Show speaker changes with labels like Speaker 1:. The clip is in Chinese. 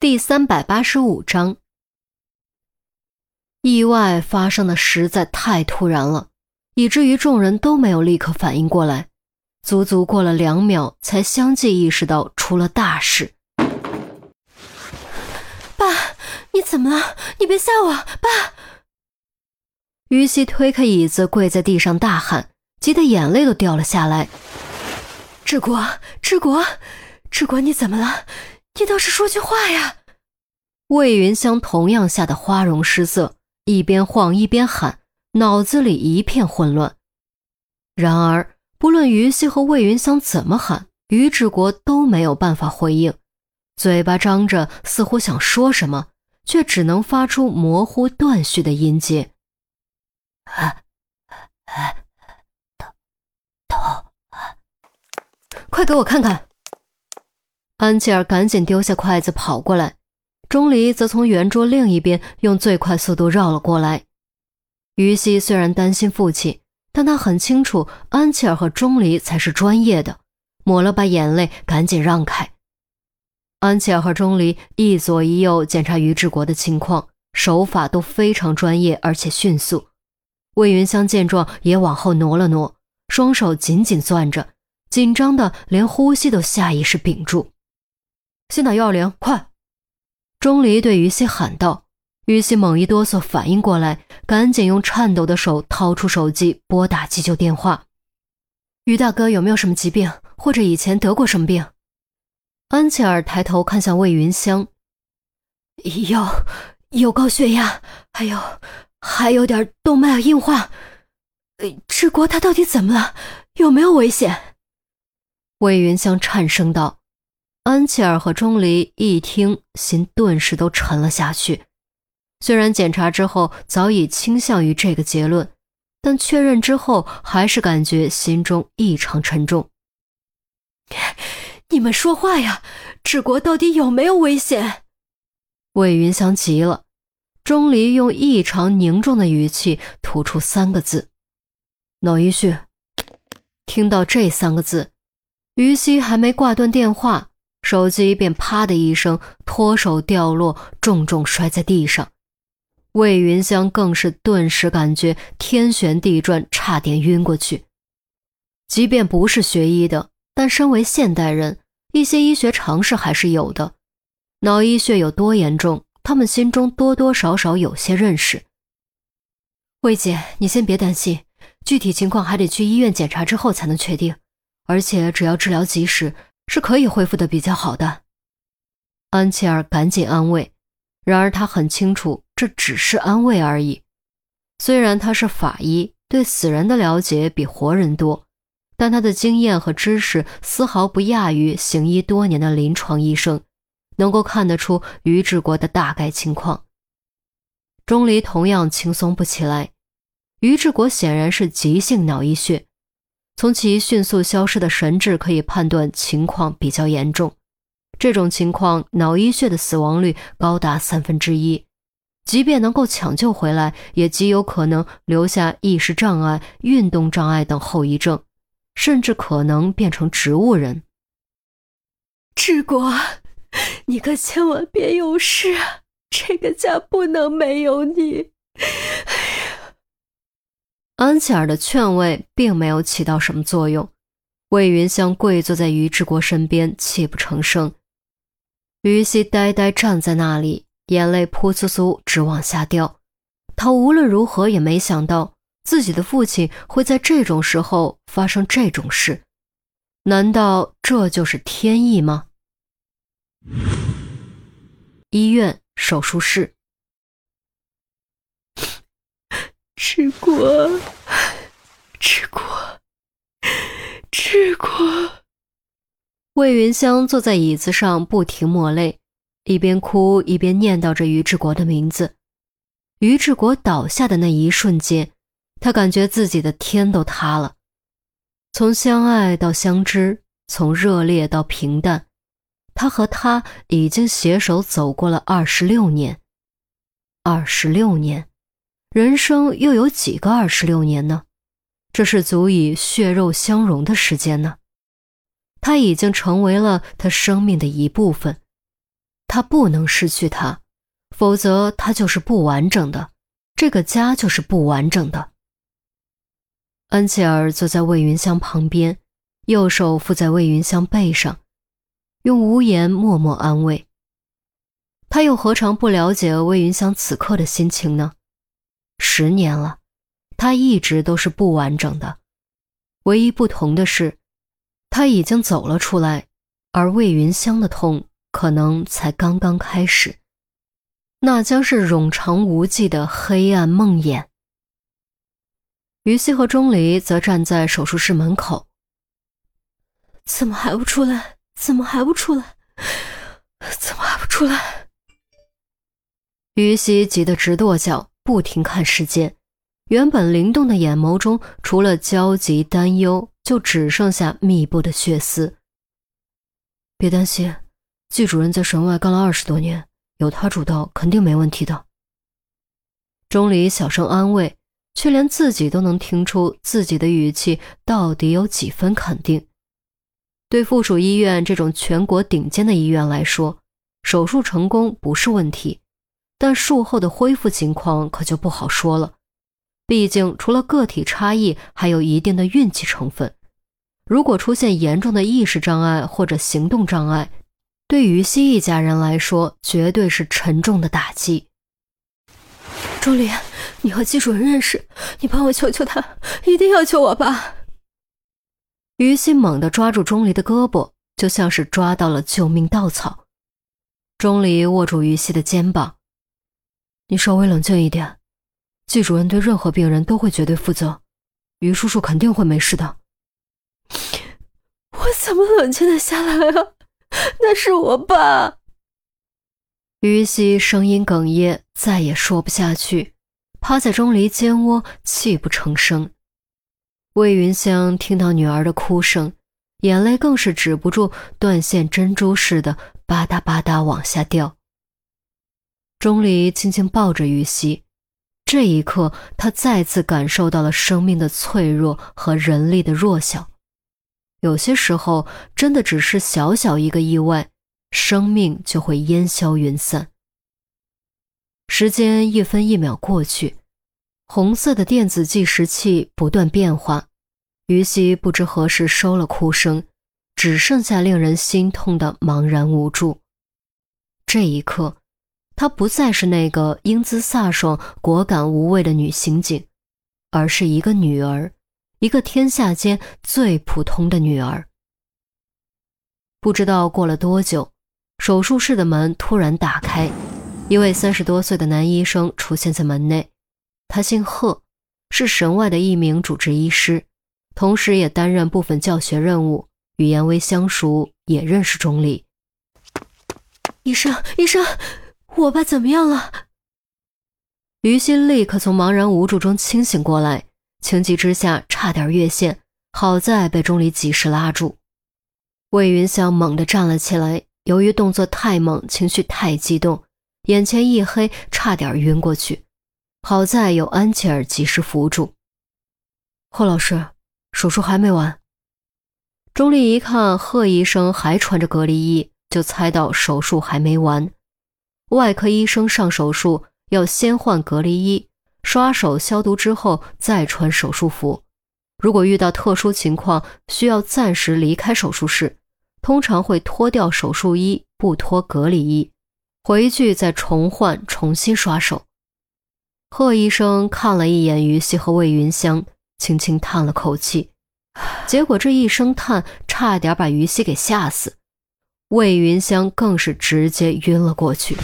Speaker 1: 第三百八十五章，意外发生的实在太突然了，以至于众人都没有立刻反应过来，足足过了两秒，才相继意识到出了大事。
Speaker 2: 爸，你怎么了？你别吓我，爸！
Speaker 1: 于西推开椅子，跪在地上大喊，急得眼泪都掉了下来。
Speaker 2: 志国，志国，志国，你怎么了？你倒是说句话呀！
Speaker 1: 魏云香同样吓得花容失色，一边晃一边喊，脑子里一片混乱。然而，不论于西和魏云香怎么喊，于志国都没有办法回应，嘴巴张着，似乎想说什么，却只能发出模糊断续的音节。
Speaker 2: 啊啊，头头，
Speaker 1: 快给我看看！安琪儿赶紧丢下筷子跑过来，钟离则从圆桌另一边用最快速度绕了过来。于西虽然担心父亲，但他很清楚安琪儿和钟离才是专业的，抹了把眼泪，赶紧让开。安琪儿和钟离一左一右检查于志国的情况，手法都非常专业而且迅速。魏云香见状也往后挪了挪，双手紧紧攥着，紧张的连呼吸都下意识屏住。先打幺二零，快！钟离对于西喊道。于西猛一哆嗦，反应过来，赶紧用颤抖的手掏出手机，拨打急救电话。于大哥有没有什么疾病，或者以前得过什么病？安琪儿抬头看向魏云香，
Speaker 2: 有，有高血压，还有，还有点动脉硬化。志国他到底怎么了？有没有危险？
Speaker 1: 魏云香颤声道。安琪儿和钟离一听，心顿时都沉了下去。虽然检查之后早已倾向于这个结论，但确认之后还是感觉心中异常沉重。
Speaker 2: 你们说话呀！治国到底有没有危险？
Speaker 1: 魏云香急了。钟离用异常凝重的语气吐出三个字：“脑溢血。”听到这三个字，于西还没挂断电话。手机便啪的一声脱手掉落，重重摔在地上。魏云香更是顿时感觉天旋地转，差点晕过去。即便不是学医的，但身为现代人，一些医学常识还是有的。脑溢血有多严重，他们心中多多少少有些认识。魏姐，你先别担心，具体情况还得去医院检查之后才能确定。而且只要治疗及时。是可以恢复的比较好的，安琪儿赶紧安慰。然而他很清楚，这只是安慰而已。虽然他是法医，对死人的了解比活人多，但他的经验和知识丝毫不亚于行医多年的临床医生，能够看得出于志国的大概情况。钟离同样轻松不起来，于志国显然是急性脑溢血。从其迅速消失的神志可以判断情况比较严重。这种情况，脑溢血的死亡率高达三分之一，即便能够抢救回来，也极有可能留下意识障碍、运动障碍等后遗症，甚至可能变成植物人。
Speaker 2: 志国，你可千万别有事！这个家不能没有你。
Speaker 1: 安琪儿的劝慰并没有起到什么作用，魏云香跪坐在于志国身边，泣不成声。于西呆呆站在那里，眼泪扑簌簌直往下掉。他无论如何也没想到，自己的父亲会在这种时候发生这种事。难道这就是天意吗？医院手术室。
Speaker 2: 治国，治国，治国。
Speaker 1: 魏云香坐在椅子上，不停抹泪，一边哭一边念叨着于志国的名字。于志国倒下的那一瞬间，他感觉自己的天都塌了。从相爱到相知，从热烈到平淡，他和他已经携手走过了二十六年，二十六年。人生又有几个二十六年呢？这是足以血肉相融的时间呢。他已经成为了他生命的一部分，他不能失去他，否则他就是不完整的，这个家就是不完整的。安琪儿坐在魏云香旁边，右手附在魏云香背上，用无言默默安慰。他又何尝不了解魏云香此刻的心情呢？十年了，他一直都是不完整的，唯一不同的是，他已经走了出来，而魏云香的痛可能才刚刚开始，那将是冗长无际的黑暗梦魇。于西和钟离则站在手术室门口。
Speaker 2: 怎么还不出来？怎么还不出来？怎么还不出来？
Speaker 1: 于西急得直跺脚，不停看时间。原本灵动的眼眸中，除了焦急担忧，就只剩下密布的血丝。别担心，季主任在神外干了二十多年，有他主刀，肯定没问题的。钟离小声安慰。却连自己都能听出自己的语气到底有几分肯定。对附属医院这种全国顶尖的医院来说，手术成功不是问题，但术后的恢复情况可就不好说了。毕竟除了个体差异，还有一定的运气成分。如果出现严重的意识障碍或者行动障碍，对于西一家人来说，绝对是沉重的打击。
Speaker 2: 钟离。你和季主任认识，你帮我求求他，一定要救我吧！
Speaker 1: 于西猛地抓住钟离的胳膊，就像是抓到了救命稻草。钟离握住于西的肩膀：“你稍微冷静一点，季主任对任何病人都会绝对负责，于叔叔肯定会没事的。”
Speaker 2: 我怎么冷静得下来啊？那是我爸！
Speaker 1: 于西声音哽咽，再也说不下去。趴在钟离肩窝，泣不成声。魏云香听到女儿的哭声，眼泪更是止不住，断线珍珠似的吧嗒吧嗒往下掉。钟离轻轻抱着玉溪，这一刻，他再次感受到了生命的脆弱和人力的弱小。有些时候，真的只是小小一个意外，生命就会烟消云散。时间一分一秒过去，红色的电子计时器不断变化。于西不知何时收了哭声，只剩下令人心痛的茫然无助。这一刻，她不再是那个英姿飒爽、果敢无畏的女刑警，而是一个女儿，一个天下间最普通的女儿。不知道过了多久，手术室的门突然打开。一位三十多岁的男医生出现在门内，他姓贺，是神外的一名主治医师，同时也担任部分教学任务，与严威相熟，也认识钟离。
Speaker 2: 医生，医生，我爸怎么样了？
Speaker 1: 于心立刻从茫然无助中清醒过来，情急之下差点越线，好在被钟离及时拉住。魏云香猛地站了起来，由于动作太猛，情绪太激动。眼前一黑，差点晕过去，好在有安琪儿及时扶住。贺老师，手术还没完。钟丽一看贺医生还穿着隔离衣，就猜到手术还没完。外科医生上手术要先换隔离衣，刷手消毒之后再穿手术服。如果遇到特殊情况，需要暂时离开手术室，通常会脱掉手术衣，不脱隔离衣。回去再重换，重新刷手。贺医生看了一眼于西和魏云香，轻轻叹了口气。结果这一声叹，差点把于西给吓死。魏云香更是直接晕了过去。